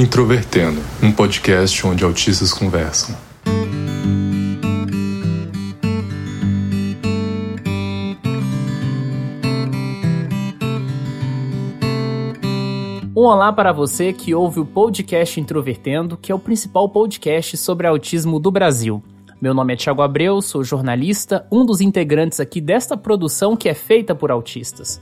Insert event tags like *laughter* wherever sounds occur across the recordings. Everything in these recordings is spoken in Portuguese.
Introvertendo, um podcast onde autistas conversam. Um olá para você que ouve o podcast Introvertendo, que é o principal podcast sobre autismo do Brasil. Meu nome é Thiago Abreu, sou jornalista, um dos integrantes aqui desta produção que é feita por autistas.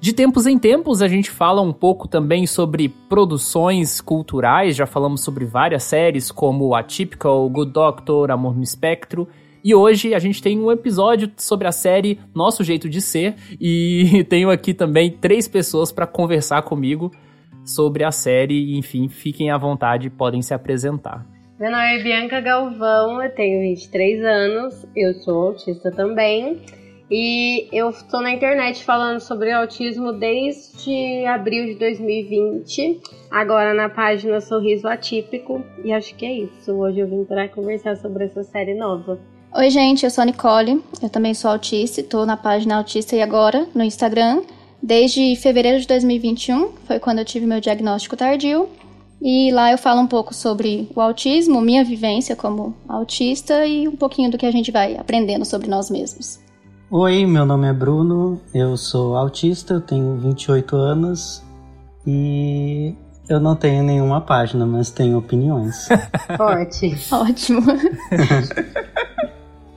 De tempos em tempos, a gente fala um pouco também sobre produções culturais, já falamos sobre várias séries como Atypical, Good Doctor, Amor no Espectro. E hoje a gente tem um episódio sobre a série Nosso Jeito de Ser e *laughs* tenho aqui também três pessoas para conversar comigo sobre a série. Enfim, fiquem à vontade, podem se apresentar. Meu nome é Bianca Galvão, eu tenho 23 anos, eu sou autista também. E eu estou na internet falando sobre autismo desde abril de 2020, agora na página Sorriso Atípico. E acho que é isso. Hoje eu vim para conversar sobre essa série nova. Oi, gente, eu sou a Nicole, eu também sou autista, estou na página Autista e Agora, no Instagram, desde fevereiro de 2021, foi quando eu tive meu diagnóstico tardio. E lá eu falo um pouco sobre o autismo, minha vivência como autista e um pouquinho do que a gente vai aprendendo sobre nós mesmos. Oi, meu nome é Bruno, eu sou autista, eu tenho 28 anos e eu não tenho nenhuma página, mas tenho opiniões. *laughs* Forte. Ótimo. *laughs*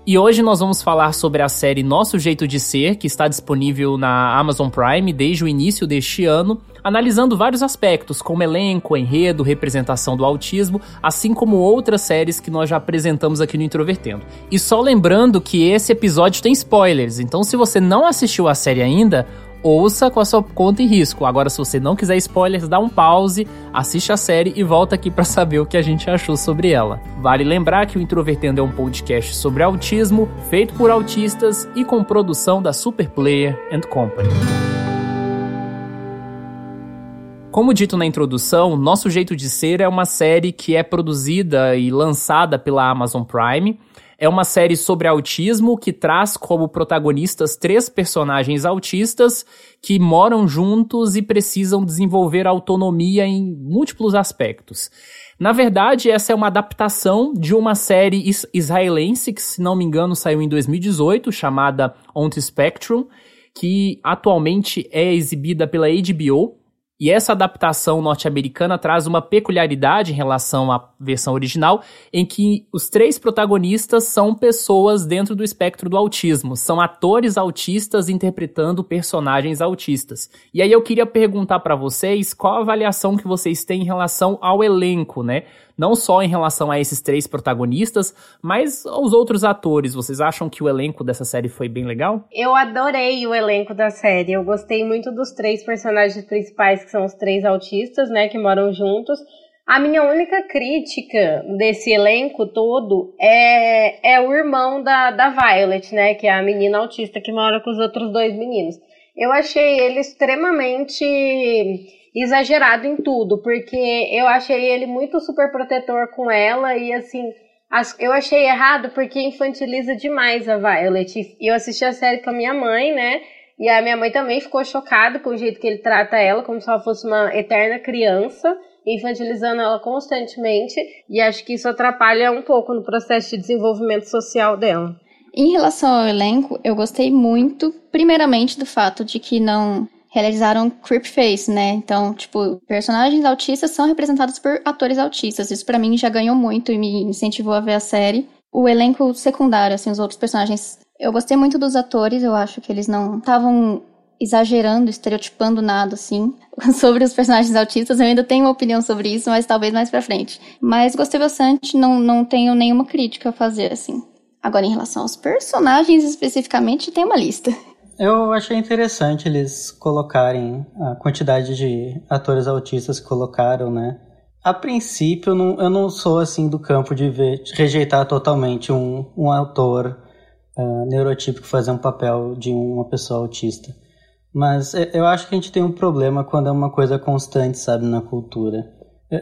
E hoje nós vamos falar sobre a série Nosso Jeito de Ser, que está disponível na Amazon Prime desde o início deste ano, analisando vários aspectos, como elenco, enredo, representação do autismo, assim como outras séries que nós já apresentamos aqui no Introvertendo. E só lembrando que esse episódio tem spoilers, então se você não assistiu a série ainda, ouça com a sua conta em risco. Agora, se você não quiser spoilers, dá um pause, assiste a série e volta aqui para saber o que a gente achou sobre ela. Vale lembrar que o Introvertendo é um podcast sobre autismo, feito por autistas e com produção da Superplayer and Company. Como dito na introdução, Nosso Jeito de Ser é uma série que é produzida e lançada pela Amazon Prime é uma série sobre autismo que traz como protagonistas três personagens autistas que moram juntos e precisam desenvolver autonomia em múltiplos aspectos. Na verdade, essa é uma adaptação de uma série israelense que, se não me engano, saiu em 2018, chamada On the Spectrum, que atualmente é exibida pela HBO e essa adaptação norte-americana traz uma peculiaridade em relação à versão original, em que os três protagonistas são pessoas dentro do espectro do autismo, são atores autistas interpretando personagens autistas. E aí eu queria perguntar para vocês qual a avaliação que vocês têm em relação ao elenco, né? Não só em relação a esses três protagonistas, mas aos outros atores. Vocês acham que o elenco dessa série foi bem legal? Eu adorei o elenco da série. Eu gostei muito dos três personagens principais, que são os três autistas, né, que moram juntos. A minha única crítica desse elenco todo é, é o irmão da, da Violet, né? Que é a menina autista que mora com os outros dois meninos. Eu achei ele extremamente exagerado em tudo, porque eu achei ele muito super protetor com ela e assim, eu achei errado porque infantiliza demais a Violet. E eu assisti a série com a minha mãe, né? E a minha mãe também ficou chocada com o jeito que ele trata ela, como se ela fosse uma eterna criança, infantilizando ela constantemente. E acho que isso atrapalha um pouco no processo de desenvolvimento social dela. Em relação ao elenco, eu gostei muito, primeiramente, do fato de que não realizaram Creep Face, né? Então, tipo, personagens autistas são representados por atores autistas. Isso para mim já ganhou muito e me incentivou a ver a série. O elenco secundário, assim, os outros personagens. Eu gostei muito dos atores, eu acho que eles não estavam exagerando, estereotipando nada, assim, *laughs* sobre os personagens autistas. Eu ainda tenho uma opinião sobre isso, mas talvez mais pra frente. Mas gostei bastante, não, não tenho nenhuma crítica a fazer, assim. Agora, em relação aos personagens especificamente, tem uma lista. *laughs* Eu achei interessante eles colocarem a quantidade de atores autistas que colocaram, né? A princípio, eu não, eu não sou assim do campo de, ver, de rejeitar totalmente um, um autor uh, neurotípico fazer um papel de uma pessoa autista. Mas eu acho que a gente tem um problema quando é uma coisa constante, sabe, na cultura.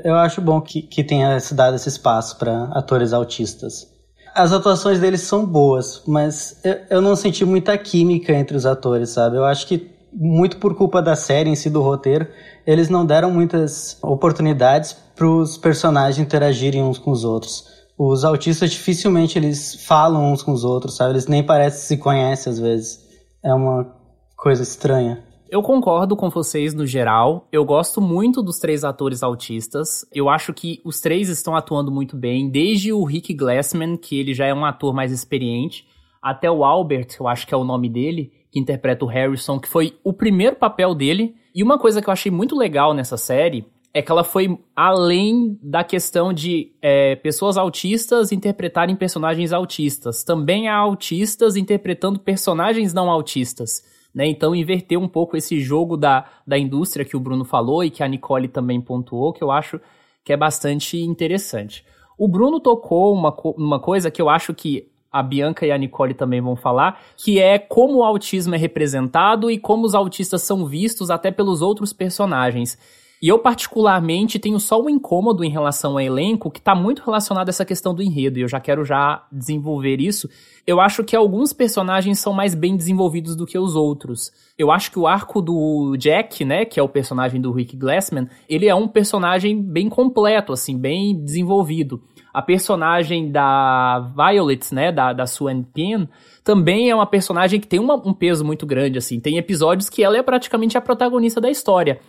Eu acho bom que, que tenha se dado esse espaço para atores autistas. As atuações deles são boas, mas eu, eu não senti muita química entre os atores, sabe? Eu acho que muito por culpa da série em si, do roteiro, eles não deram muitas oportunidades para os personagens interagirem uns com os outros. Os autistas dificilmente eles falam uns com os outros, sabe? Eles nem parecem se conhecem às vezes. É uma coisa estranha. Eu concordo com vocês no geral. Eu gosto muito dos três atores autistas. Eu acho que os três estão atuando muito bem, desde o Rick Glassman, que ele já é um ator mais experiente, até o Albert, eu acho que é o nome dele, que interpreta o Harrison, que foi o primeiro papel dele. E uma coisa que eu achei muito legal nessa série é que ela foi além da questão de é, pessoas autistas interpretarem personagens autistas. Também há autistas interpretando personagens não autistas. Né? Então, inverter um pouco esse jogo da, da indústria que o Bruno falou e que a Nicole também pontuou, que eu acho que é bastante interessante. O Bruno tocou uma, uma coisa que eu acho que a Bianca e a Nicole também vão falar, que é como o autismo é representado e como os autistas são vistos até pelos outros personagens. E eu, particularmente, tenho só um incômodo em relação ao elenco que está muito relacionado a essa questão do enredo, e eu já quero já desenvolver isso. Eu acho que alguns personagens são mais bem desenvolvidos do que os outros. Eu acho que o arco do Jack, né, que é o personagem do Rick Glassman, ele é um personagem bem completo, assim, bem desenvolvido. A personagem da Violet, né, da, da Swan Penn, também é uma personagem que tem uma, um peso muito grande, assim. Tem episódios que ela é praticamente a protagonista da história.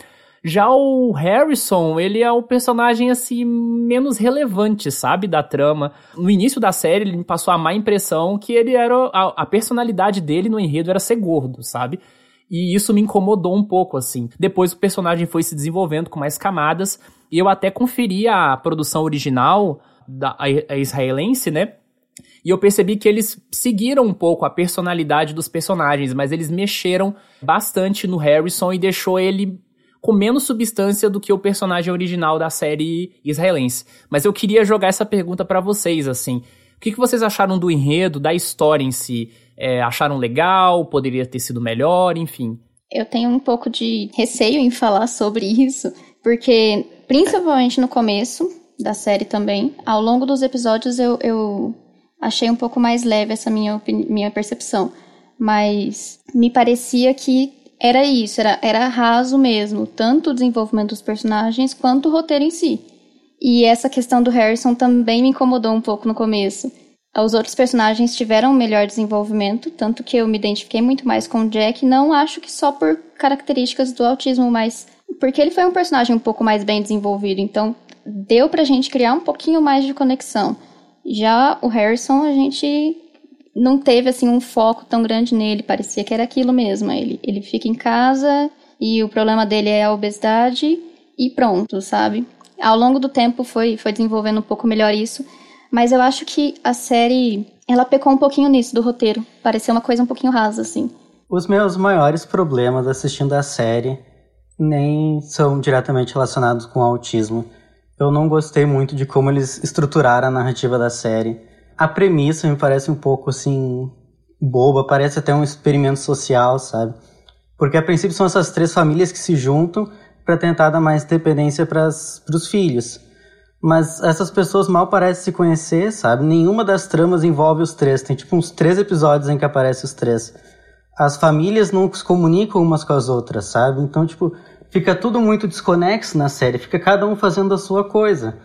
Já o Harrison, ele é o personagem assim menos relevante, sabe, da trama. No início da série, ele me passou a má impressão que ele era a, a personalidade dele no enredo era ser gordo, sabe? E isso me incomodou um pouco, assim. Depois o personagem foi se desenvolvendo com mais camadas. E eu até conferi a produção original da a, a israelense, né? E eu percebi que eles seguiram um pouco a personalidade dos personagens, mas eles mexeram bastante no Harrison e deixou ele com menos substância do que o personagem original da série israelense. Mas eu queria jogar essa pergunta para vocês, assim. O que, que vocês acharam do enredo, da história em si? É, acharam legal? Poderia ter sido melhor? Enfim. Eu tenho um pouco de receio em falar sobre isso, porque, principalmente no começo da série também, ao longo dos episódios eu, eu achei um pouco mais leve essa minha, minha percepção. Mas me parecia que era isso, era, era raso mesmo, tanto o desenvolvimento dos personagens quanto o roteiro em si. E essa questão do Harrison também me incomodou um pouco no começo. Os outros personagens tiveram um melhor desenvolvimento, tanto que eu me identifiquei muito mais com o Jack, não acho que só por características do autismo, mas porque ele foi um personagem um pouco mais bem desenvolvido, então deu pra gente criar um pouquinho mais de conexão. Já o Harrison, a gente não teve assim um foco tão grande nele, parecia que era aquilo mesmo. Ele, ele fica em casa e o problema dele é a obesidade e pronto, sabe? Ao longo do tempo foi, foi desenvolvendo um pouco melhor isso, mas eu acho que a série ela pecou um pouquinho nisso do roteiro, pareceu uma coisa um pouquinho rasa assim. Os meus maiores problemas assistindo a série nem são diretamente relacionados com o autismo. Eu não gostei muito de como eles estruturaram a narrativa da série a premissa me parece um pouco assim boba, parece até um experimento social, sabe? Porque a princípio são essas três famílias que se juntam para tentar dar mais dependência para os filhos. Mas essas pessoas mal parecem se conhecer, sabe? Nenhuma das tramas envolve os três. Tem tipo uns três episódios em que aparecem os três. As famílias não se comunicam umas com as outras, sabe? Então, tipo, fica tudo muito desconexo na série. Fica cada um fazendo a sua coisa.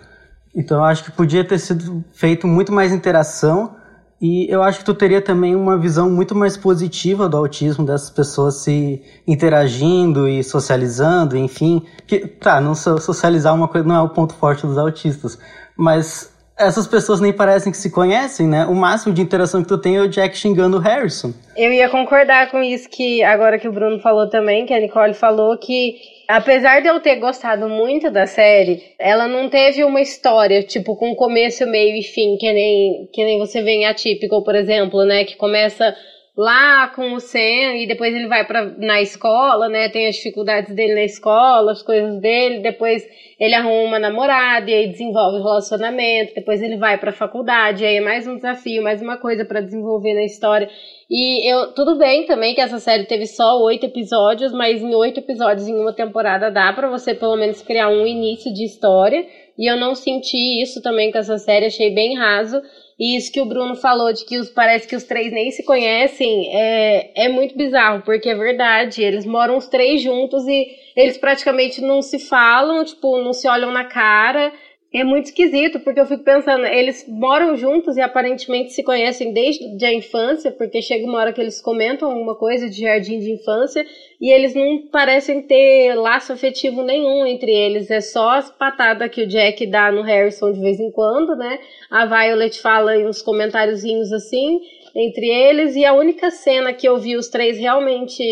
Então eu acho que podia ter sido feito muito mais interação e eu acho que tu teria também uma visão muito mais positiva do autismo dessas pessoas se interagindo e socializando, enfim. Que, tá, não socializar uma coisa não é o ponto forte dos autistas, mas essas pessoas nem parecem que se conhecem, né? O máximo de interação que tu tem é o Jack xingando o Harrison. Eu ia concordar com isso que agora que o Bruno falou também, que a Nicole falou que apesar de eu ter gostado muito da série, ela não teve uma história, tipo, com começo, meio e fim, que nem, que nem você vê em Atypical, por exemplo, né? Que começa lá com o Sam e depois ele vai para na escola, né? Tem as dificuldades dele na escola, as coisas dele, depois ele arruma uma namorada e aí desenvolve o relacionamento, depois ele vai para a faculdade, aí é mais um desafio, mais uma coisa para desenvolver na história. E eu tudo bem também que essa série teve só oito episódios, mas em oito episódios em uma temporada dá para você pelo menos criar um início de história. E eu não senti isso também com essa série, achei bem raso. E isso que o Bruno falou, de que os, parece que os três nem se conhecem, é, é muito bizarro, porque é verdade. Eles moram os três juntos e eles praticamente não se falam, tipo, não se olham na cara. É muito esquisito, porque eu fico pensando, eles moram juntos e aparentemente se conhecem desde a infância, porque chega uma hora que eles comentam alguma coisa de jardim de infância e eles não parecem ter laço afetivo nenhum entre eles. É só as patadas que o Jack dá no Harrison de vez em quando, né? A Violet fala uns comentáriozinhos assim entre eles e a única cena que eu vi os três realmente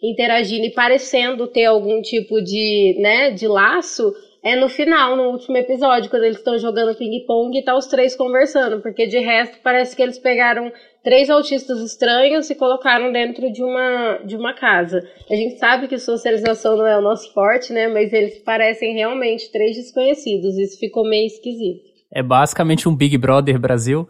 interagindo e parecendo ter algum tipo de, né, de laço é no final, no último episódio, quando eles estão jogando ping-pong e tá os três conversando, porque de resto parece que eles pegaram três autistas estranhos e colocaram dentro de uma, de uma casa. A gente sabe que socialização não é o nosso forte, né? Mas eles parecem realmente três desconhecidos. Isso ficou meio esquisito. É basicamente um Big Brother Brasil.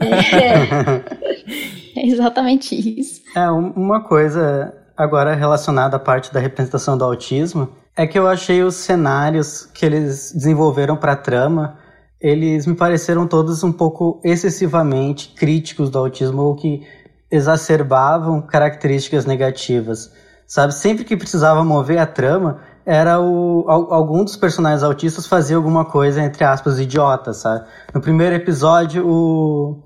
É, *laughs* é exatamente isso. É, uma coisa agora relacionada à parte da representação do autismo é que eu achei os cenários que eles desenvolveram para a trama, eles me pareceram todos um pouco excessivamente críticos do autismo ou que exacerbavam características negativas. Sabe, sempre que precisava mover a trama, era o algum dos personagens autistas fazia alguma coisa entre aspas idiota, sabe? No primeiro episódio, o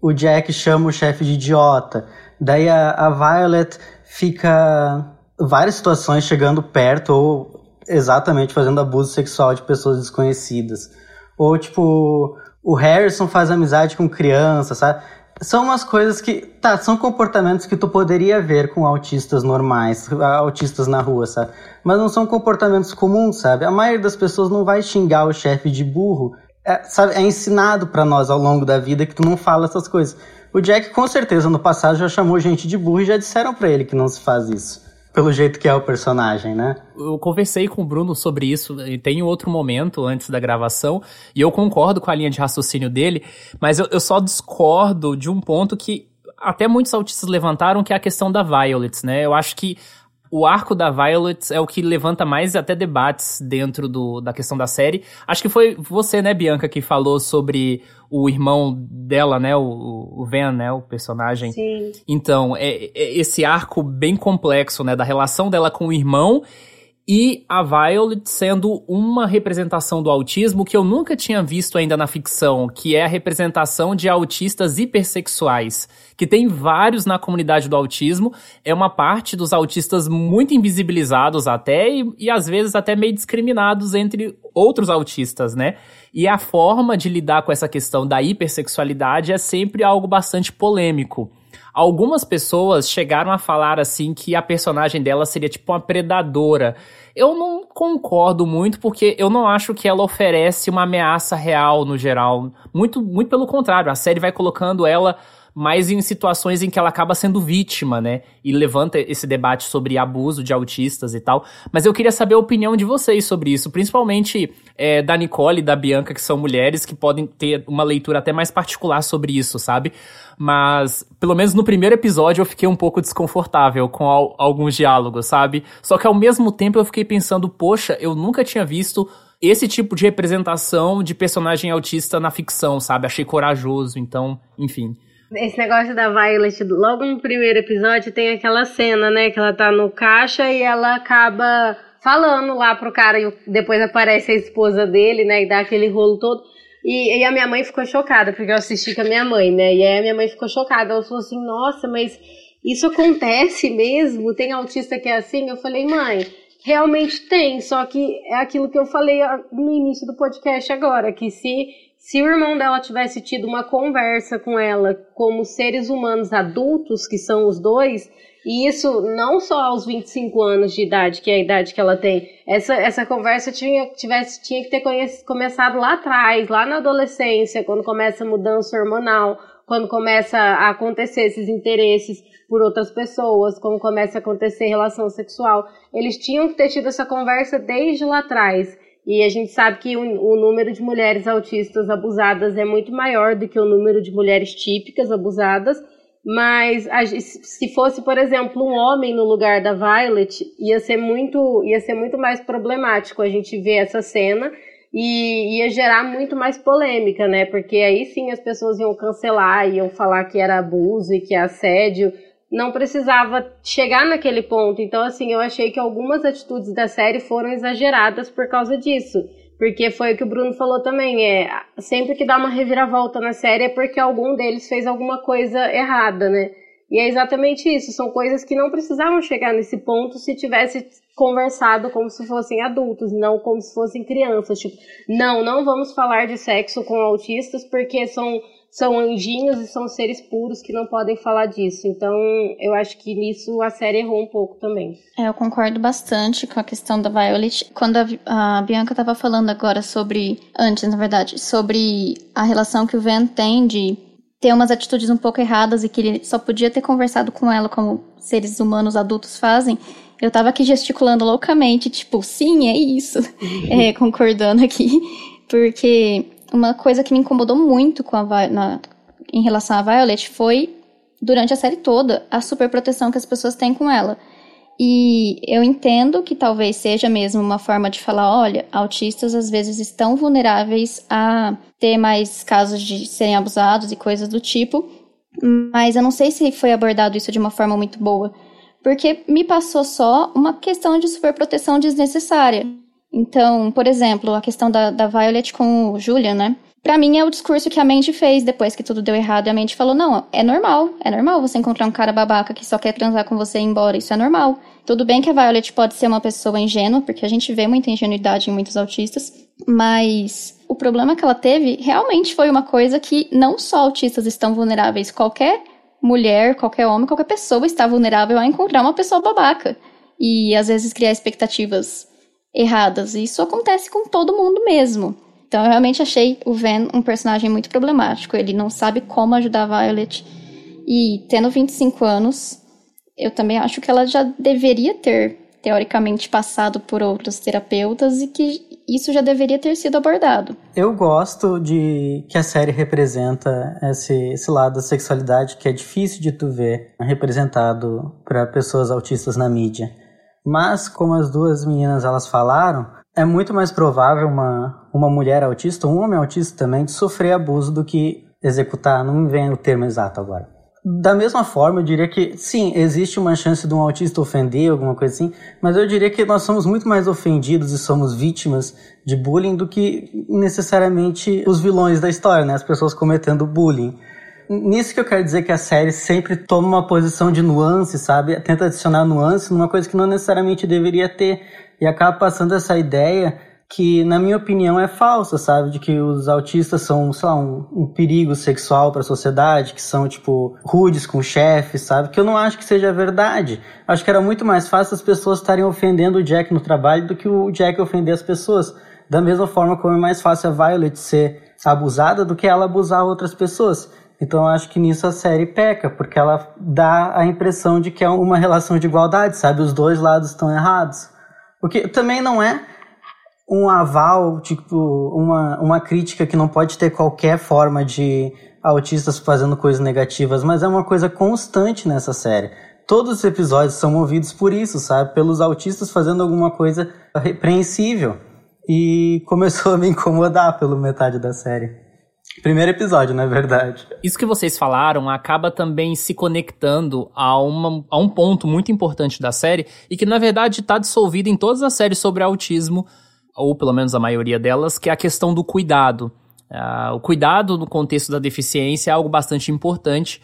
o Jack chama o chefe de idiota. Daí a, a Violet fica várias situações chegando perto ou exatamente fazendo abuso sexual de pessoas desconhecidas. Ou, tipo, o Harrison faz amizade com criança, sabe? São umas coisas que, tá, são comportamentos que tu poderia ver com autistas normais, autistas na rua, sabe? Mas não são comportamentos comuns, sabe? A maioria das pessoas não vai xingar o chefe de burro. É, sabe, é ensinado para nós ao longo da vida que tu não fala essas coisas. O Jack, com certeza, no passado já chamou gente de burro e já disseram para ele que não se faz isso pelo jeito que é o personagem, né? Eu conversei com o Bruno sobre isso tem outro momento antes da gravação, e eu concordo com a linha de raciocínio dele, mas eu, eu só discordo de um ponto que até muitos autistas levantaram, que é a questão da Violet, né? Eu acho que o arco da Violet é o que levanta mais até debates dentro do, da questão da série. Acho que foi você, né, Bianca, que falou sobre o irmão dela, né, o, o Van, né, o personagem. Sim. Então, é, é esse arco bem complexo, né, da relação dela com o irmão e a Violet sendo uma representação do autismo que eu nunca tinha visto ainda na ficção, que é a representação de autistas hipersexuais, que tem vários na comunidade do autismo, é uma parte dos autistas muito invisibilizados até e, e às vezes até meio discriminados entre outros autistas, né? E a forma de lidar com essa questão da hipersexualidade é sempre algo bastante polêmico. Algumas pessoas chegaram a falar assim que a personagem dela seria tipo uma predadora. Eu não concordo muito porque eu não acho que ela oferece uma ameaça real no geral. Muito, muito pelo contrário, a série vai colocando ela mas em situações em que ela acaba sendo vítima, né? E levanta esse debate sobre abuso de autistas e tal. Mas eu queria saber a opinião de vocês sobre isso, principalmente é, da Nicole e da Bianca, que são mulheres que podem ter uma leitura até mais particular sobre isso, sabe? Mas, pelo menos no primeiro episódio, eu fiquei um pouco desconfortável com al alguns diálogos, sabe? Só que ao mesmo tempo eu fiquei pensando, poxa, eu nunca tinha visto esse tipo de representação de personagem autista na ficção, sabe? Achei corajoso, então, enfim. Esse negócio da Violet, logo no primeiro episódio, tem aquela cena, né? Que ela tá no caixa e ela acaba falando lá pro cara e depois aparece a esposa dele, né? E dá aquele rolo todo. E, e, a minha mãe ficou chocada, porque eu assisti com a minha mãe, né? E aí a minha mãe ficou chocada. Ela falou assim: Nossa, mas isso acontece mesmo? Tem autista que é assim? Eu falei, mãe, realmente tem, só que é aquilo que eu falei no início do podcast agora, que se se o irmão dela tivesse tido uma conversa com ela como seres humanos adultos, que são os dois, e isso não só aos 25 anos de idade, que é a idade que ela tem, essa, essa conversa tinha, tivesse, tinha que ter começado lá atrás, lá na adolescência, quando começa a mudança hormonal, quando começa a acontecer esses interesses por outras pessoas, quando começa a acontecer relação sexual. Eles tinham que ter tido essa conversa desde lá atrás. E a gente sabe que o, o, número de mulheres autistas abusadas é muito maior do que o número de mulheres típicas abusadas. Mas a, se fosse, por exemplo, um homem no lugar da Violet, ia ser muito, ia ser muito mais problemático a gente ver essa cena. e ia gerar muito mais polêmica, né? Porque aí sim as pessoas iam cancelar, iam falar que era abuso e que é assédio. Não precisava chegar naquele ponto. Então, assim, eu achei que algumas atitudes da série foram exageradas por causa disso. Porque foi o que o Bruno falou também, é sempre que dá uma reviravolta na série é porque algum deles fez alguma coisa errada, né? E é exatamente isso, são coisas que não precisavam chegar nesse ponto se tivesse conversado como se fossem adultos, não como se fossem crianças. Tipo, não, não vamos falar de sexo com autistas porque são, são anjinhos e são seres puros que não podem falar disso. Então, eu acho que nisso a série errou um pouco também. É, eu concordo bastante com a questão da Violet. Quando a, a Bianca estava falando agora sobre, antes, na verdade, sobre a relação que o Van tem de ter umas atitudes um pouco erradas e que ele só podia ter conversado com ela como seres humanos adultos fazem, eu tava aqui gesticulando loucamente, tipo, sim, é isso, *laughs* é, concordando aqui, porque uma coisa que me incomodou muito com a, na, em relação a Violet foi, durante a série toda, a super proteção que as pessoas têm com ela. E eu entendo que talvez seja mesmo uma forma de falar, olha, autistas às vezes estão vulneráveis a ter mais casos de serem abusados e coisas do tipo, mas eu não sei se foi abordado isso de uma forma muito boa, porque me passou só uma questão de superproteção desnecessária. Então, por exemplo, a questão da, da Violet com o Julian, né? Pra mim é o discurso que a Mandy fez depois que tudo deu errado. E a Mandy falou: não, é normal. É normal você encontrar um cara babaca que só quer transar com você e ir embora. Isso é normal. Tudo bem que a Violet pode ser uma pessoa ingênua, porque a gente vê muita ingenuidade em muitos autistas. Mas o problema que ela teve realmente foi uma coisa que não só autistas estão vulneráveis. Qualquer mulher, qualquer homem, qualquer pessoa está vulnerável a encontrar uma pessoa babaca. E às vezes criar expectativas erradas. E isso acontece com todo mundo mesmo. Então eu realmente achei o Van um personagem muito problemático. Ele não sabe como ajudar a Violet. E tendo 25 anos, eu também acho que ela já deveria ter, teoricamente, passado por outros terapeutas e que isso já deveria ter sido abordado. Eu gosto de que a série representa esse, esse lado da sexualidade que é difícil de tu ver representado para pessoas autistas na mídia. Mas, como as duas meninas elas falaram, é muito mais provável uma, uma mulher autista, um homem autista também, de sofrer abuso do que executar. Não me vem o termo exato agora. Da mesma forma, eu diria que sim, existe uma chance de um autista ofender, alguma coisa assim, mas eu diria que nós somos muito mais ofendidos e somos vítimas de bullying do que necessariamente os vilões da história, né? As pessoas cometendo bullying. Nisso que eu quero dizer que a série sempre toma uma posição de nuance, sabe? Tenta adicionar nuance numa coisa que não necessariamente deveria ter e acaba passando essa ideia que, na minha opinião, é falsa, sabe? De que os autistas são, sei lá, um, um perigo sexual para a sociedade, que são, tipo, rudes com chefes, sabe? Que eu não acho que seja verdade. Acho que era muito mais fácil as pessoas estarem ofendendo o Jack no trabalho do que o Jack ofender as pessoas. Da mesma forma como é mais fácil a Violet ser abusada do que ela abusar outras pessoas. Então acho que nisso a série peca, porque ela dá a impressão de que é uma relação de igualdade, sabe? Os dois lados estão errados. O que também não é um aval, tipo, uma, uma crítica que não pode ter qualquer forma de autistas fazendo coisas negativas, mas é uma coisa constante nessa série. Todos os episódios são movidos por isso, sabe? Pelos autistas fazendo alguma coisa repreensível. E começou a me incomodar pelo metade da série. Primeiro episódio, na verdade. Isso que vocês falaram acaba também se conectando a, uma, a um ponto muito importante da série e que, na verdade, está dissolvido em todas as séries sobre autismo, ou pelo menos a maioria delas, que é a questão do cuidado. Uh, o cuidado no contexto da deficiência é algo bastante importante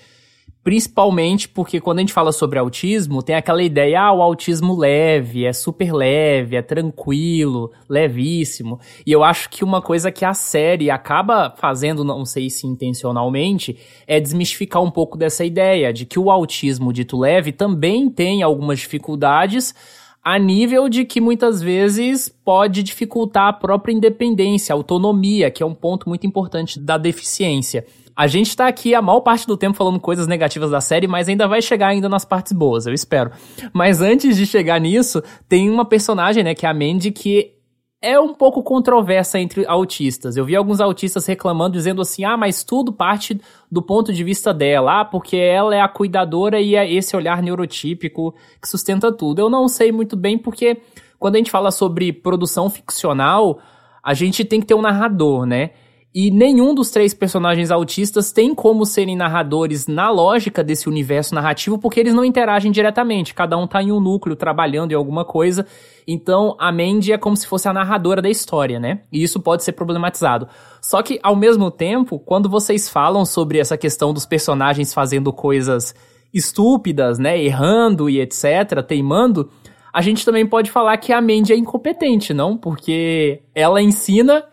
Principalmente porque quando a gente fala sobre autismo, tem aquela ideia, ah, o autismo leve, é super leve, é tranquilo, levíssimo. E eu acho que uma coisa que a série acaba fazendo, não sei se intencionalmente, é desmistificar um pouco dessa ideia de que o autismo dito leve também tem algumas dificuldades a nível de que muitas vezes pode dificultar a própria independência, autonomia, que é um ponto muito importante da deficiência. A gente tá aqui a maior parte do tempo falando coisas negativas da série, mas ainda vai chegar ainda nas partes boas, eu espero. Mas antes de chegar nisso, tem uma personagem, né, que é a Mandy, que é um pouco controversa entre autistas. Eu vi alguns autistas reclamando, dizendo assim: ah, mas tudo parte do ponto de vista dela, ah, porque ela é a cuidadora e é esse olhar neurotípico que sustenta tudo. Eu não sei muito bem porque quando a gente fala sobre produção ficcional, a gente tem que ter um narrador, né? E nenhum dos três personagens autistas tem como serem narradores na lógica desse universo narrativo, porque eles não interagem diretamente. Cada um tá em um núcleo trabalhando em alguma coisa. Então a Mandy é como se fosse a narradora da história, né? E isso pode ser problematizado. Só que, ao mesmo tempo, quando vocês falam sobre essa questão dos personagens fazendo coisas estúpidas, né? Errando e etc., teimando, a gente também pode falar que a Mandy é incompetente, não? Porque ela ensina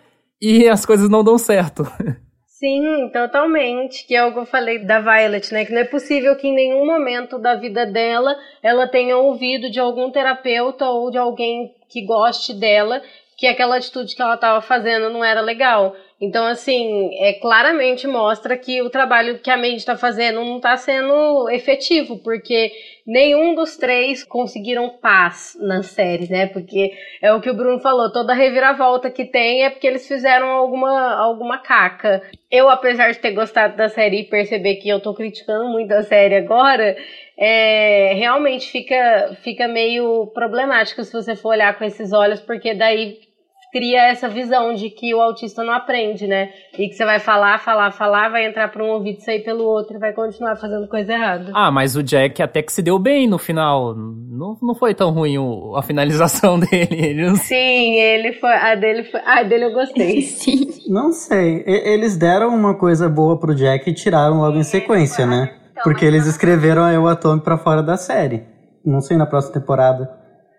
e as coisas não dão certo. *laughs* Sim, totalmente. Que é o que eu falei da Violet, né? Que não é possível que em nenhum momento da vida dela ela tenha ouvido de algum terapeuta ou de alguém que goste dela que aquela atitude que ela estava fazendo não era legal. Então, assim, é, claramente mostra que o trabalho que a Mandy está fazendo não está sendo efetivo, porque nenhum dos três conseguiram paz na série, né? Porque é o que o Bruno falou, toda reviravolta que tem é porque eles fizeram alguma, alguma caca. Eu, apesar de ter gostado da série e perceber que eu tô criticando muito a série agora, é, realmente fica, fica meio problemático se você for olhar com esses olhos, porque daí cria essa visão de que o autista não aprende, né? E que você vai falar, falar, falar, vai entrar por um ouvido e sair pelo outro e vai continuar fazendo coisa errada. Ah, mas o Jack até que se deu bem no final. Não, não foi tão ruim o, a finalização *laughs* dele. Sim, ele foi. A dele foi. A dele eu gostei. *laughs* Sim. Não sei. Eles deram uma coisa boa pro Jack e tiraram logo em sequência, né? Porque eles escreveram a Eu Atome pra fora da série. Não sei na próxima temporada.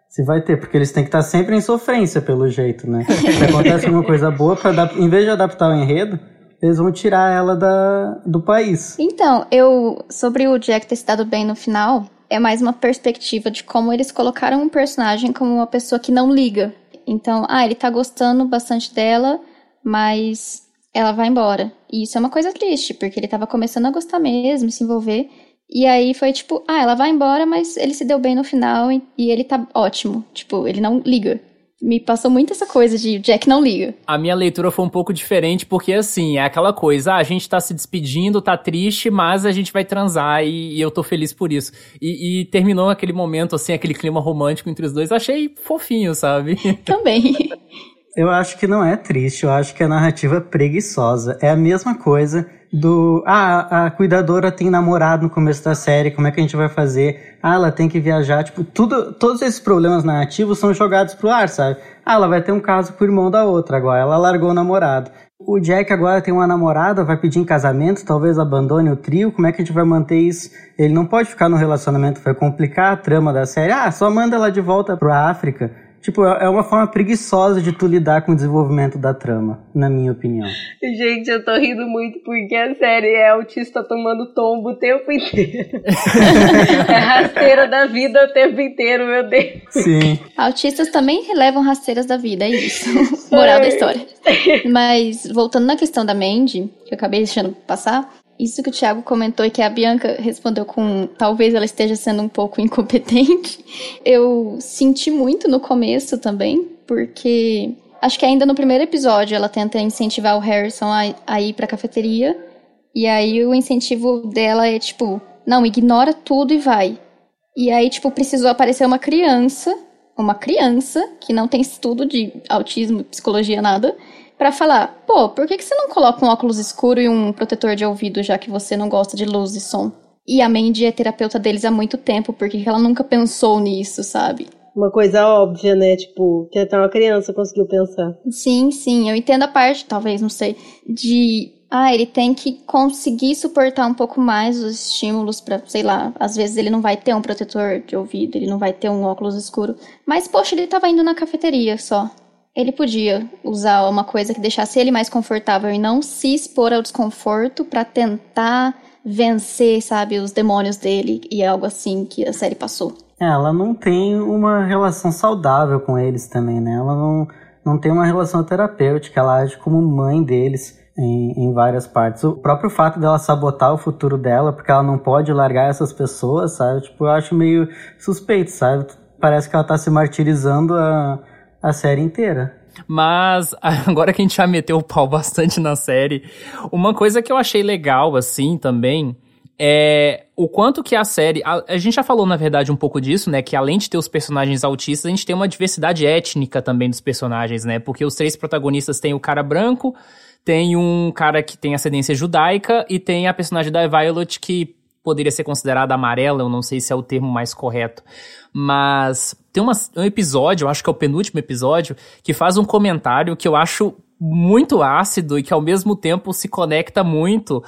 Se vai ter, porque eles têm que estar sempre em sofrência, pelo jeito, né? Se acontece uma coisa boa, pra, em vez de adaptar o enredo, eles vão tirar ela da, do país. Então, eu. Sobre o Jack ter se dado bem no final, é mais uma perspectiva de como eles colocaram um personagem como uma pessoa que não liga. Então, ah, ele tá gostando bastante dela, mas ela vai embora. E isso é uma coisa triste, porque ele tava começando a gostar mesmo, se envolver. E aí foi tipo, ah, ela vai embora, mas ele se deu bem no final e, e ele tá ótimo. Tipo, ele não liga. Me passou muito essa coisa de Jack não liga. A minha leitura foi um pouco diferente, porque assim, é aquela coisa, ah, a gente tá se despedindo, tá triste, mas a gente vai transar e, e eu tô feliz por isso. E, e, terminou aquele momento, assim, aquele clima romântico entre os dois. Achei fofinho, sabe? Também. *laughs* Eu acho que não é triste, eu acho que a narrativa é preguiçosa. É a mesma coisa do. Ah, a cuidadora tem namorado no começo da série, como é que a gente vai fazer? Ah, ela tem que viajar. Tipo, tudo, todos esses problemas narrativos são jogados pro ar, sabe? Ah, ela vai ter um caso com o irmão da outra agora, ela largou o namorado. O Jack agora tem uma namorada, vai pedir em casamento, talvez abandone o trio, como é que a gente vai manter isso? Ele não pode ficar no relacionamento, vai complicar a trama da série. Ah, só manda ela de volta pra África. Tipo, é, é uma forma preguiçosa de tu lidar com o desenvolvimento da trama, na minha opinião. Gente, eu tô rindo muito porque a série é autista tomando tombo o tempo inteiro. *laughs* é rasteira da vida o tempo inteiro, meu Deus. Sim. Autistas também relevam rasteiras da vida, é isso. *laughs* Moral da história. Mas, voltando na questão da Mandy, que eu acabei deixando passar, isso que o Thiago comentou e que a Bianca respondeu com talvez ela esteja sendo um pouco *laughs* incompetente, eu senti muito no começo também, porque acho que ainda no primeiro episódio ela tenta incentivar o Harrison a, a ir pra cafeteria, e aí o incentivo dela é tipo, não, ignora tudo e vai. E aí, tipo, precisou aparecer uma criança, uma criança que não tem estudo de autismo, psicologia, nada, para falar, pô, por que, que você não coloca um óculos escuro e um protetor de ouvido, já que você não gosta de luz e som? E a Mandy é terapeuta deles há muito tempo, porque ela nunca pensou nisso, sabe? Uma coisa óbvia, né? Tipo, que até uma criança conseguiu pensar. Sim, sim, eu entendo a parte, talvez, não sei, de ah, ele tem que conseguir suportar um pouco mais os estímulos para, sei lá, às vezes ele não vai ter um protetor de ouvido, ele não vai ter um óculos escuro. Mas, poxa, ele tava indo na cafeteria só ele podia usar uma coisa que deixasse ele mais confortável e não se expor ao desconforto para tentar vencer, sabe, os demônios dele e é algo assim que a série passou. É, ela não tem uma relação saudável com eles também, né? Ela não, não tem uma relação terapêutica, ela age como mãe deles. Em, em, várias partes. O próprio fato dela sabotar o futuro dela, porque ela não pode largar essas pessoas, sabe? Tipo, eu acho meio suspeito, sabe? Parece que ela tá se martirizando a, a série inteira. Mas *laughs* agora que a gente já meteu o pau bastante na série, uma coisa que eu achei legal, assim, também, é o quanto que a série. A, a, gente já falou, na verdade, um pouco disso, né? Que além de ter os personagens autistas, a gente tem uma diversidade étnica também dos personagens, né? Porque os três protagonistas têm o cara branco, tem um cara que tem ascendência judaica e tem a personagem da Violet que poderia ser considerada amarela, eu não sei se é o termo mais correto. Mas tem uma, um episódio, eu acho que é o penúltimo episódio, que faz um comentário que eu acho muito ácido e que ao mesmo tempo se conecta muito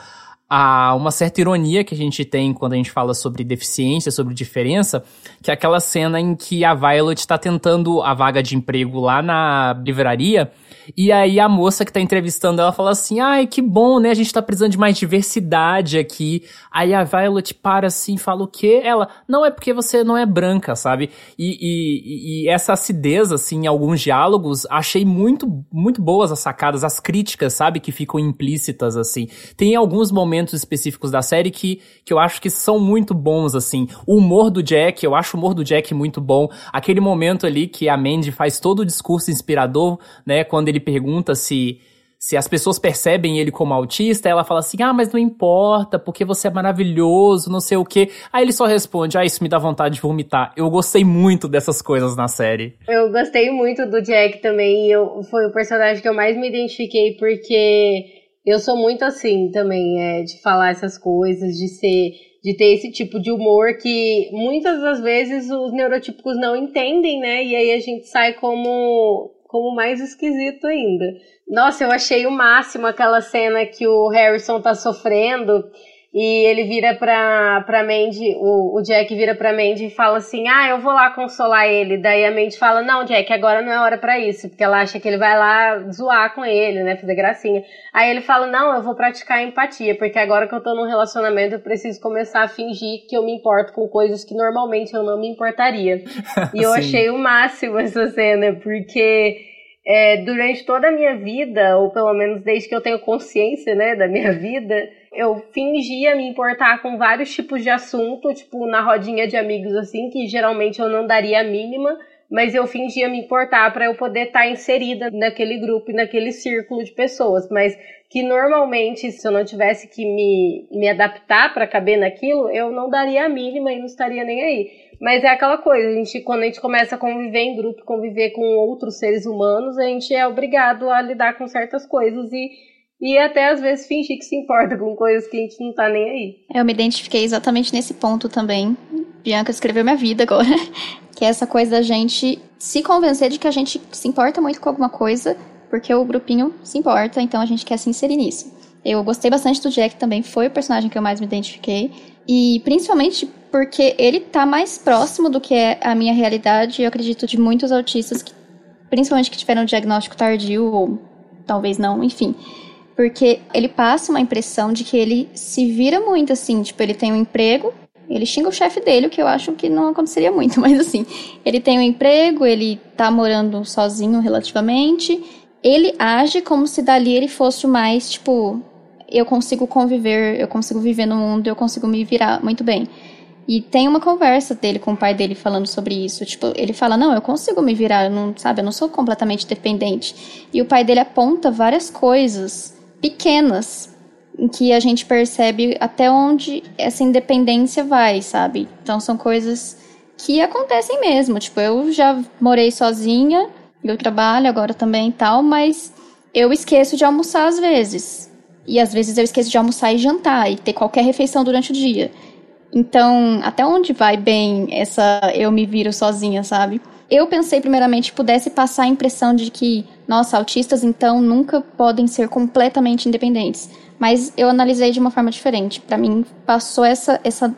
a uma certa ironia que a gente tem quando a gente fala sobre deficiência, sobre diferença, que é aquela cena em que a Violet está tentando a vaga de emprego lá na livraria e aí a moça que tá entrevistando ela fala assim: ai, que bom, né? A gente tá precisando de mais diversidade aqui. Aí a Violet para assim fala o quê? Ela, não é porque você não é branca, sabe? E, e, e essa acidez, assim, em alguns diálogos, achei muito, muito boas as sacadas, as críticas, sabe? Que ficam implícitas, assim. Tem alguns momentos específicos da série que, que eu acho que são muito bons, assim. O humor do Jack, eu acho o humor do Jack muito bom. Aquele momento ali que a Mandy faz todo o discurso inspirador, né? Quando ele pergunta se se as pessoas percebem ele como autista, ela fala assim: "Ah, mas não importa, porque você é maravilhoso, não sei o quê". Aí ele só responde: "Ah, isso me dá vontade de vomitar". Eu gostei muito dessas coisas na série. Eu gostei muito do Jack também, eu foi o personagem que eu mais me identifiquei porque eu sou muito assim também, é, de falar essas coisas, de ser de ter esse tipo de humor que muitas das vezes os neurotípicos não entendem, né? E aí a gente sai como como mais esquisito ainda. Nossa, eu achei o máximo aquela cena que o Harrison tá sofrendo e ele vira pra, pra Mandy, o, o Jack vira pra Mandy e fala assim: Ah, eu vou lá consolar ele. Daí a Mandy fala: Não, Jack, agora não é hora para isso, porque ela acha que ele vai lá zoar com ele, né? Fazer gracinha. Aí ele fala: Não, eu vou praticar empatia, porque agora que eu tô num relacionamento eu preciso começar a fingir que eu me importo com coisas que normalmente eu não me importaria. *laughs* E eu achei o máximo essa cena, porque é, durante toda a minha vida, ou pelo menos desde que eu tenho consciência, né, da minha *laughs* vida, eu fingia me importar com vários tipos de assunto, tipo, na rodinha de amigos, assim, que geralmente eu não daria a mínima, mas eu fingia me importar para eu poder estar tá inserida naquele grupo e naquele círculo de pessoas, mas que normalmente, se eu não tivesse que me, me adaptar para caber naquilo, eu não daria a mínima e não estaria nem aí. Mas é aquela coisa, a gente, quando a gente começa a conviver em grupo, conviver com outros seres humanos, a gente é obrigado a lidar com certas coisas e, e até às vezes fingir que se importa com coisas que a gente não tá nem aí. Eu me identifiquei exatamente nesse ponto também. Bianca escreveu minha vida agora. *laughs* Que é essa coisa da gente se convencer de que a gente se importa muito com alguma coisa, porque o grupinho se importa, então a gente quer se inserir nisso. Eu gostei bastante do Jack também, foi o personagem que eu mais me identifiquei. E principalmente porque ele tá mais próximo do que é a minha realidade, eu acredito, de muitos autistas, que, principalmente que tiveram diagnóstico tardio, ou talvez não, enfim. Porque ele passa uma impressão de que ele se vira muito assim, tipo, ele tem um emprego, ele xinga o chefe dele, o que eu acho que não aconteceria muito, *laughs* mas assim, ele tem um emprego, ele tá morando sozinho relativamente, ele age como se dali ele fosse mais, tipo, eu consigo conviver, eu consigo viver no mundo, eu consigo me virar muito bem. E tem uma conversa dele com o pai dele falando sobre isso. Tipo, ele fala: Não, eu consigo me virar, eu não, sabe? Eu não sou completamente dependente. E o pai dele aponta várias coisas pequenas em que a gente percebe até onde essa independência vai, sabe? Então são coisas que acontecem mesmo. Tipo, eu já morei sozinha, eu trabalho agora também e tal, mas eu esqueço de almoçar às vezes. E às vezes eu esqueço de almoçar e jantar e ter qualquer refeição durante o dia. Então, até onde vai bem essa eu me viro sozinha, sabe? Eu pensei primeiramente pudesse passar a impressão de que, nossa, autistas então nunca podem ser completamente independentes. Mas eu analisei de uma forma diferente. Para mim, passou essa essa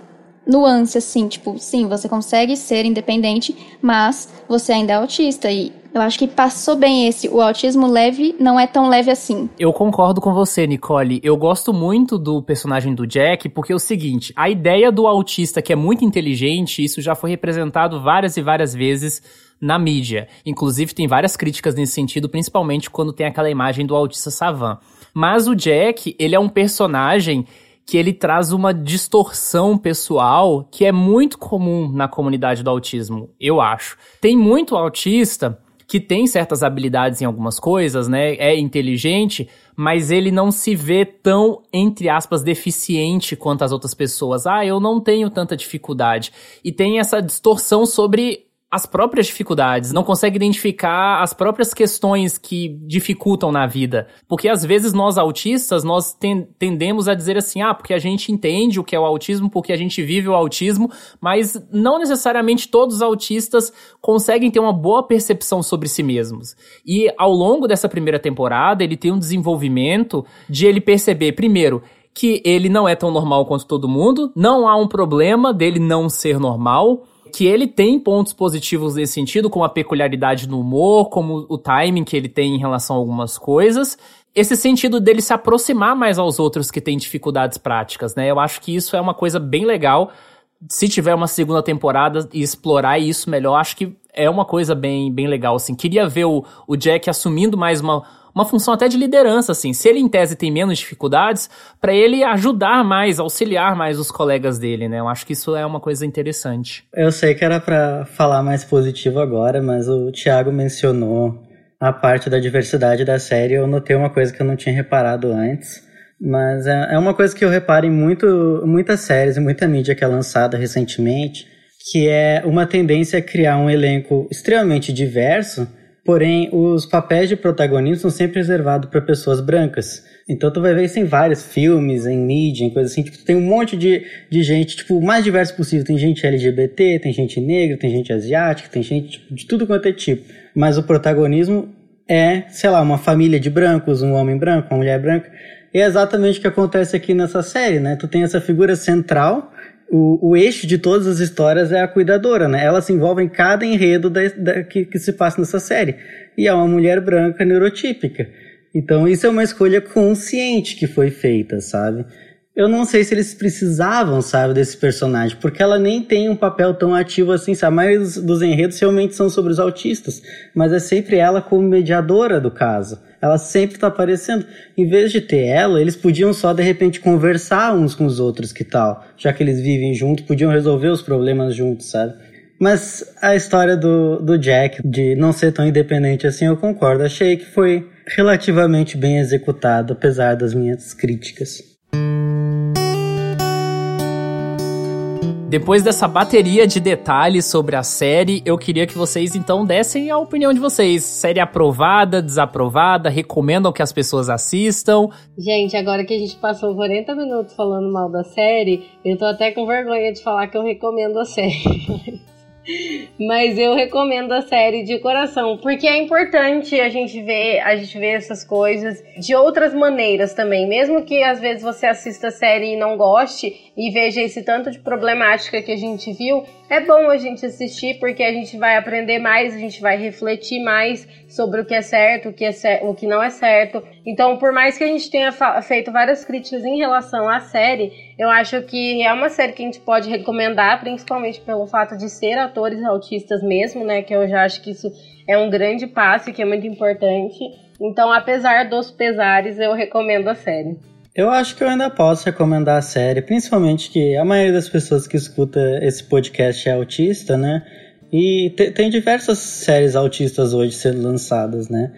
nuance assim, tipo, sim, você consegue ser independente, mas você ainda é autista e eu acho que passou bem esse. O autismo leve não é tão leve assim. Eu concordo com você, Nicole. Eu gosto muito do personagem do Jack, porque é o seguinte: a ideia do autista que é muito inteligente, isso já foi representado várias e várias vezes na mídia. Inclusive, tem várias críticas nesse sentido, principalmente quando tem aquela imagem do autista savant. Mas o Jack, ele é um personagem que ele traz uma distorção pessoal que é muito comum na comunidade do autismo, eu acho. Tem muito autista que tem certas habilidades em algumas coisas, né? É inteligente, mas ele não se vê tão, entre aspas, deficiente quanto as outras pessoas. Ah, eu não tenho tanta dificuldade. E tem essa distorção sobre as próprias dificuldades, não consegue identificar as próprias questões que dificultam na vida. Porque às vezes nós autistas, nós ten tendemos a dizer assim, ah, porque a gente entende o que é o autismo, porque a gente vive o autismo, mas não necessariamente todos os autistas conseguem ter uma boa percepção sobre si mesmos. E ao longo dessa primeira temporada, ele tem um desenvolvimento de ele perceber, primeiro, que ele não é tão normal quanto todo mundo, não há um problema dele não ser normal, que ele tem pontos positivos nesse sentido, como a peculiaridade no humor, como o timing que ele tem em relação a algumas coisas. Esse sentido dele se aproximar mais aos outros que têm dificuldades práticas, né? Eu acho que isso é uma coisa bem legal. Se tiver uma segunda temporada e explorar isso melhor, acho que é uma coisa bem, bem legal, assim. Queria ver o, o Jack assumindo mais uma, uma função até de liderança, assim. Se ele, em tese, tem menos dificuldades, para ele ajudar mais, auxiliar mais os colegas dele, né? Eu acho que isso é uma coisa interessante. Eu sei que era para falar mais positivo agora, mas o Thiago mencionou a parte da diversidade da série. Eu notei uma coisa que eu não tinha reparado antes. Mas é, é uma coisa que eu reparo em muito, muitas séries e muita mídia que é lançada recentemente, que é uma tendência a criar um elenco extremamente diverso, Porém, os papéis de protagonismo são sempre reservados para pessoas brancas. Então tu vai ver isso em vários filmes, em mídia, em coisas assim. Tipo, tem um monte de, de gente, tipo, o mais diverso possível. Tem gente LGBT, tem gente negra, tem gente asiática, tem gente tipo, de tudo quanto é tipo. Mas o protagonismo é, sei lá, uma família de brancos, um homem branco, uma mulher branca. E é exatamente o que acontece aqui nessa série, né? Tu tem essa figura central o, o eixo de todas as histórias é a cuidadora, né? Ela se envolve em cada enredo da, da, que, que se passa nessa série. E é uma mulher branca neurotípica. Então isso é uma escolha consciente que foi feita, sabe? Eu não sei se eles precisavam, sabe, desse personagem, porque ela nem tem um papel tão ativo assim, sabe? A maioria dos, dos enredos realmente são sobre os autistas, mas é sempre ela como mediadora do caso. Ela sempre tá aparecendo. Em vez de ter ela, eles podiam só de repente conversar uns com os outros, que tal? Já que eles vivem juntos, podiam resolver os problemas juntos, sabe? Mas a história do, do Jack, de não ser tão independente assim, eu concordo. Achei que foi relativamente bem executado, apesar das minhas críticas. Depois dessa bateria de detalhes sobre a série, eu queria que vocês então dessem a opinião de vocês. Série aprovada, desaprovada, recomendam que as pessoas assistam? Gente, agora que a gente passou 40 minutos falando mal da série, eu tô até com vergonha de falar que eu recomendo a série. *laughs* Mas eu recomendo a série de coração, porque é importante a gente ver, a gente ver essas coisas de outras maneiras também, mesmo que às vezes você assista a série e não goste e veja esse tanto de problemática que a gente viu, é bom a gente assistir porque a gente vai aprender mais, a gente vai refletir mais sobre o que é certo, o que, é o que não é certo. Então, por mais que a gente tenha feito várias críticas em relação à série, eu acho que é uma série que a gente pode recomendar, principalmente pelo fato de ser atores autistas mesmo, né? Que eu já acho que isso é um grande passo que é muito importante. Então, apesar dos pesares, eu recomendo a série. Eu acho que eu ainda posso recomendar a série, principalmente que a maioria das pessoas que escuta esse podcast é autista, né? E tem diversas séries autistas hoje sendo lançadas, né?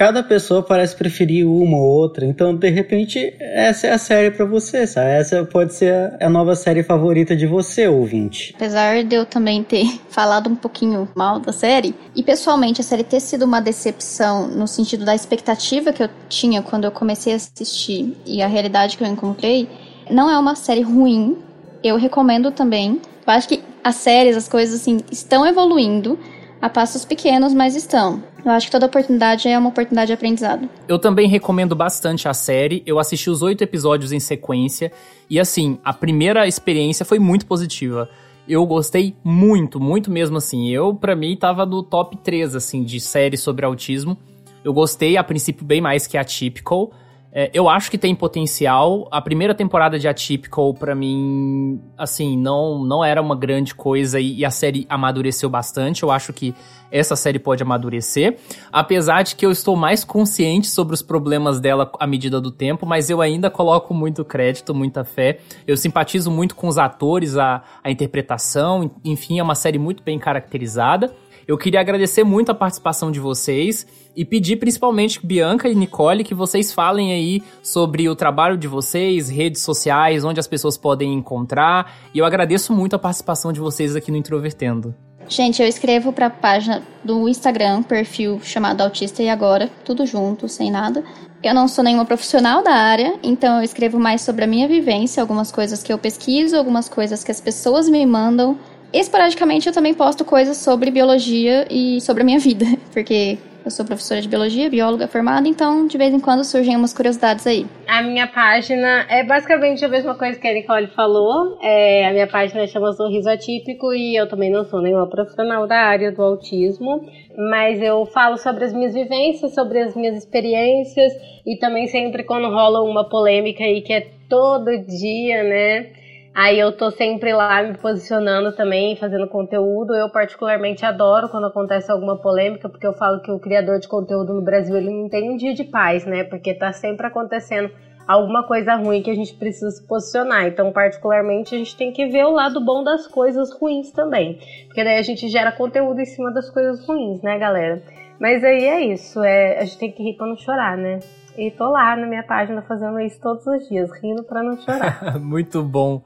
Cada pessoa parece preferir uma ou outra. Então, de repente, essa é a série para você, sabe? Essa pode ser a nova série favorita de você, ouvinte. Apesar de eu também ter *laughs* falado um pouquinho mal da série, e pessoalmente a série ter sido uma decepção no sentido da expectativa que eu tinha quando eu comecei a assistir e a realidade que eu encontrei, não é uma série ruim. Eu recomendo também. Eu acho que as séries, as coisas assim, estão evoluindo a passos pequenos, mas estão. Eu acho que toda oportunidade é uma oportunidade de aprendizado. Eu também recomendo bastante a série. Eu assisti os oito episódios em sequência. E assim, a primeira experiência foi muito positiva. Eu gostei muito, muito mesmo assim. Eu, para mim, tava no top 3, assim, de séries sobre autismo. Eu gostei, a princípio, bem mais que a Typical. É, eu acho que tem potencial. A primeira temporada de Atypical, para mim, assim, não, não era uma grande coisa e, e, a série amadureceu bastante. Eu acho que essa série pode amadurecer. Apesar de que eu estou mais consciente sobre os problemas dela à medida do tempo, mas eu ainda coloco muito crédito, muita fé. Eu simpatizo muito com os atores, a, a interpretação, enfim, é uma série muito bem caracterizada. Eu queria agradecer muito a participação de vocês e pedir principalmente Bianca e Nicole que vocês falem aí sobre o trabalho de vocês, redes sociais, onde as pessoas podem encontrar. E eu agradeço muito a participação de vocês aqui no Introvertendo. Gente, eu escrevo para a página do Instagram, perfil chamado Autista e Agora, tudo junto, sem nada. Eu não sou nenhuma profissional da área, então eu escrevo mais sobre a minha vivência, algumas coisas que eu pesquiso, algumas coisas que as pessoas me mandam. Esporadicamente eu também posto coisas sobre biologia e sobre a minha vida, *laughs* porque eu sou professora de biologia, bióloga formada, então de vez em quando surgem umas curiosidades aí. A minha página é basicamente a mesma coisa que a Nicole falou. É, a minha página chama Sorriso Atípico e eu também não sou nenhuma profissional da área do autismo, mas eu falo sobre as minhas vivências, sobre as minhas experiências e também sempre quando rola uma polêmica aí que é todo dia, né? Aí eu tô sempre lá me posicionando também, fazendo conteúdo. Eu particularmente adoro quando acontece alguma polêmica, porque eu falo que o criador de conteúdo no Brasil ele não tem um dia de paz, né? Porque tá sempre acontecendo alguma coisa ruim que a gente precisa se posicionar. Então, particularmente, a gente tem que ver o lado bom das coisas ruins também. Porque daí a gente gera conteúdo em cima das coisas ruins, né, galera? Mas aí é isso, é, a gente tem que rir pra não chorar, né? E tô lá na minha página fazendo isso todos os dias, rindo para não chorar. *laughs* Muito bom.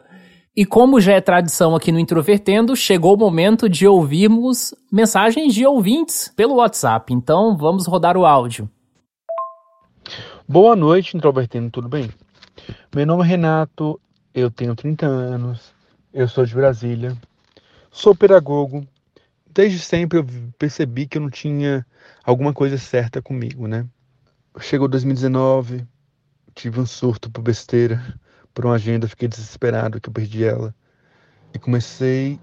E como já é tradição aqui no Introvertendo, chegou o momento de ouvirmos mensagens de ouvintes pelo WhatsApp. Então vamos rodar o áudio. Boa noite, Introvertendo, tudo bem? Meu nome é Renato, eu tenho 30 anos, eu sou de Brasília, sou pedagogo. Desde sempre eu percebi que eu não tinha alguma coisa certa comigo, né? Chegou 2019, tive um surto por besteira por uma agenda, fiquei desesperado que eu perdi ela. E comecei,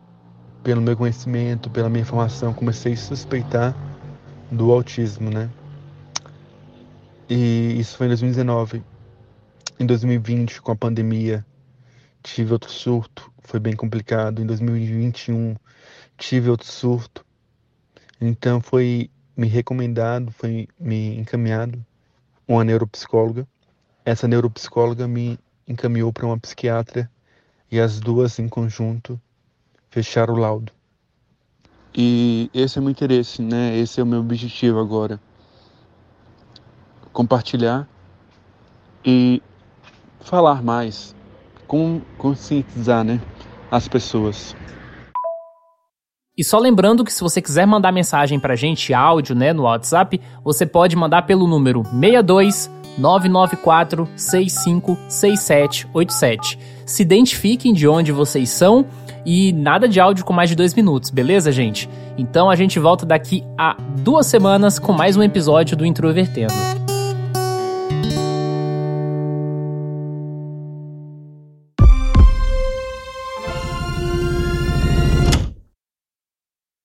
pelo meu conhecimento, pela minha informação, comecei a suspeitar do autismo, né? E isso foi em 2019. Em 2020, com a pandemia, tive outro surto, foi bem complicado. Em 2021, tive outro surto. Então foi me recomendado, foi me encaminhado uma neuropsicóloga. Essa neuropsicóloga me encaminhou para uma psiquiatra e as duas em conjunto fecharam o laudo. E esse é o meu interesse, né? Esse é o meu objetivo agora. Compartilhar e falar mais, com, conscientizar, né, as pessoas. E só lembrando que se você quiser mandar mensagem pra gente, áudio, né, no WhatsApp, você pode mandar pelo número 62 994 656787. Se identifiquem de onde vocês são e nada de áudio com mais de dois minutos, beleza, gente? Então a gente volta daqui a duas semanas com mais um episódio do Introvertendo.